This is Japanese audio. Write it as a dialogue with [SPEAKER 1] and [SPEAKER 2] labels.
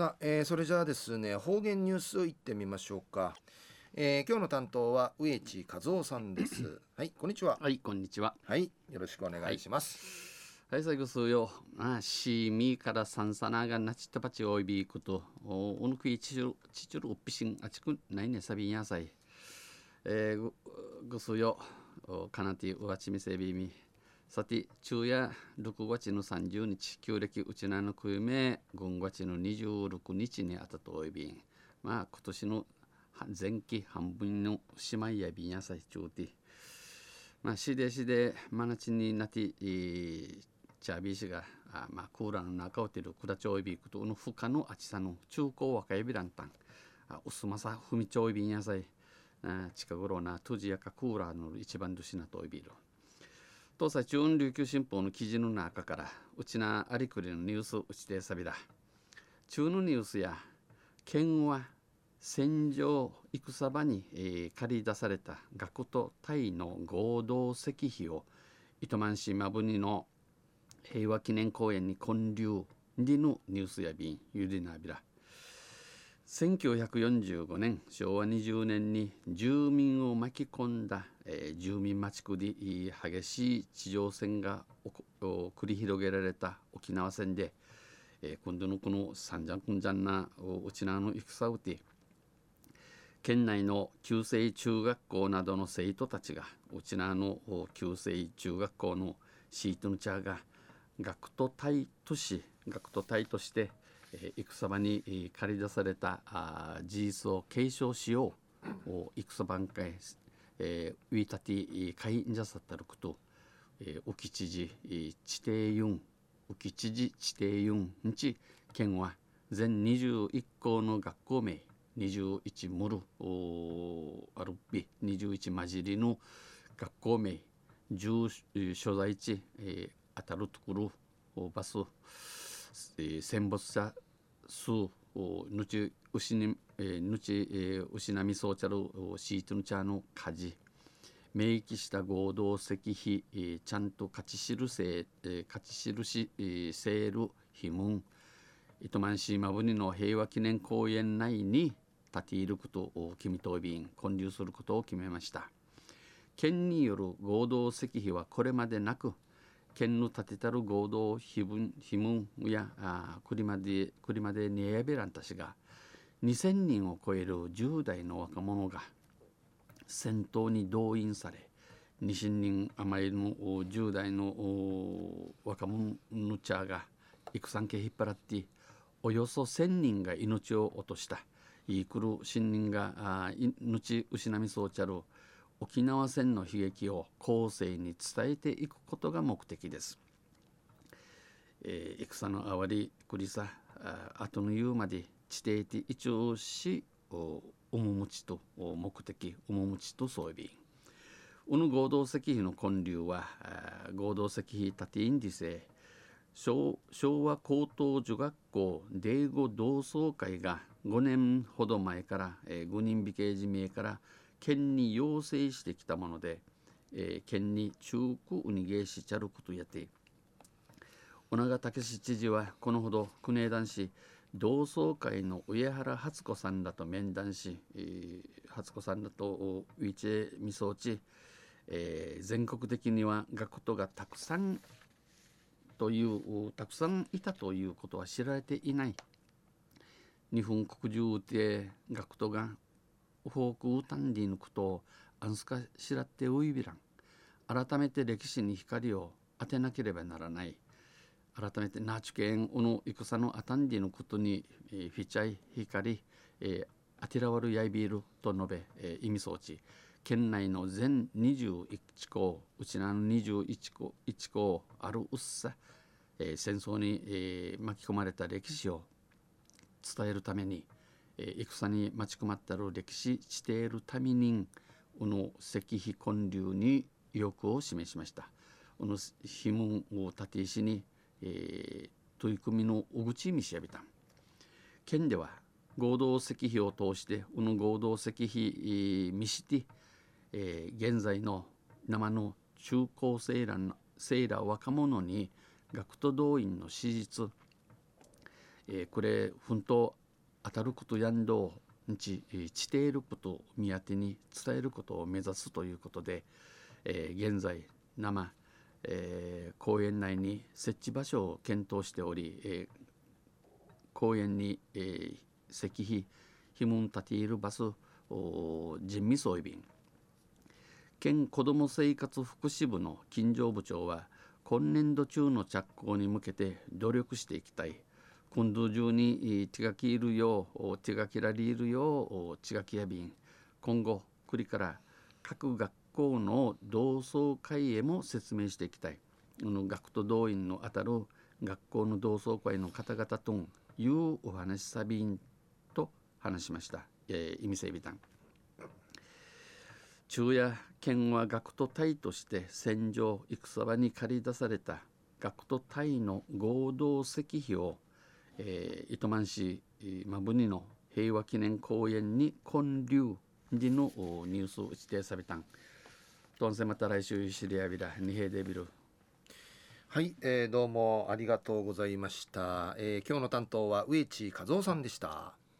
[SPEAKER 1] さあ、えー、それじゃあですね方言ニュースいってみましょうか、えー、今日の担当は植地和夫さんです。はいこんにちは。
[SPEAKER 2] はいこんにちは。
[SPEAKER 1] はいよろしくお願いします。
[SPEAKER 2] はい、最後数よ。あしみからさんさながなちったぱちおいびくとおおぬくいちちゅるちちゅるおっぴしんあちくないねさびんやさいえー、ぐすよかなてうわちみせびみさて昼夜6月の30日旧暦うちなのくゆめ軍月の26日にあたとおいびんまあ今年の前期半分の姉妹やびんやさいちゅうてまあしでしでまなちになってチャービー氏があまあクーラーの中をてるくだちょいびくとの負荷のあちさの中高若いびらんたんあうすまさふみちょいびんやさい近頃なとじやかクーラーの一番年なといびる東西中央琉球新報の記事の中からうちなありくりのニュースうちてさびだ。中のニュースや県は戦場戦場に、えー、借り出された学とタイの合同石碑を糸満市馬文の平和記念公園に建立にのニュースやびんゆりなびら。1945年昭和20年に住民を巻き込んだ、えー、住民町区で激しい地上戦が繰り広げられた沖縄戦で、えー、今度のこの三ジャンクンジャンな沖縄の戦うて県内の旧制中学校などの生徒たちが沖縄の旧制中学校のシートのチャーが学徒隊とし学徒隊として戦場に駆り出されたあ事実を継承しよう戦番会、えー、ウィタティ会員者さったること、えー、沖知事地底ユン沖知事地底ユンんち県は全21校の学校名21ムルアルビ21混じりの学校名10所在地、えー、当たるところバス戦没者数ぬち牛に、えぬち、え牛並みそうちゃるシートの茶の火事明記した合同石碑、ちゃんと勝ち印、え勝ち印、えセール碑文。糸満市まぶにの平和記念公園内に立ていることを君と便建立することを決めました。県による合同石碑はこれまでなく県の建てたる合同碑文碑文やクリマでクリマでニエベランたちが2,000人を超える10代の若者が戦闘に動員され2,000人余りの10代の若者のチャーが戦家引っ張っておよそ1,000人が命を落とした。イークル新人が命失みそうちゃる沖縄戦の悲劇を後世に伝えていくことが目的です。えー、戦のあわりくりさ後の言うまで地底て一応しお面持ちと目的面持ちと装備うぬ合同石碑の建立は合同石碑立て院理性昭和高等女学校英語同窓会が5年ほど前から、えー、5人美形寺名から県に要請してきたもので、えー、県に中区ウニゲーシチャルクとやって小長武史知事はこのほど国枝男子同窓会の上原初子さんらと面談し、えー、初子さんらとウィチェミソーチ、えー、全国的には学徒がたくさんというたくさんいたということは知られていない。日本国中で学徒がフォークウタンディのことをアンスカしらってウイビラン改めて歴史に光を当てなければならない。改めてナーチュケンオの戦のアタンディのことに、えー、フィチャイ光、えー、アティラワルヤイビールと述べ、えー、意味装置県内の全21校うちなの21校1校あるうっさ、えー、戦争に、えー、巻き込まれた歴史を伝えるために戦に待ち込まったる歴史している民人この石碑建立に意欲を示しました。この碑文を立て石に、えー、取り組みの小口見調べた。県では合同石碑を通してこの合同石碑見して、えー、現在の生の中高生らの生ら若者に学徒動員の史実えー、これ奮闘当たることやんどうち地ていることを見当てに伝えることを目指すということで、えー、現在生、えー、公園内に設置場所を検討しており、えー、公園に、えー、石碑ひむん立ているバス人味装備便県子ども生活福祉部の金城部長は今年度中の着工に向けて努力していきたい。今度中に手書きいるよう手書きられるよう手書きや便今後栗から各学校の同窓会へも説明していきたい。の学徒動員のあたる学校の同窓会の方々というお話さびんと話しました、えー、意味整備団。昼夜県は学徒隊として戦場戦場に駆り出された学徒隊の合同石碑をえー、糸満市マブニの平和記念公園に建立時のニュースを指定されたん。どうせまた来週知り合いびら二平デビル。
[SPEAKER 1] はい、えー、どうもありがとうございました。えー、今日の担当は植地和夫さんでした。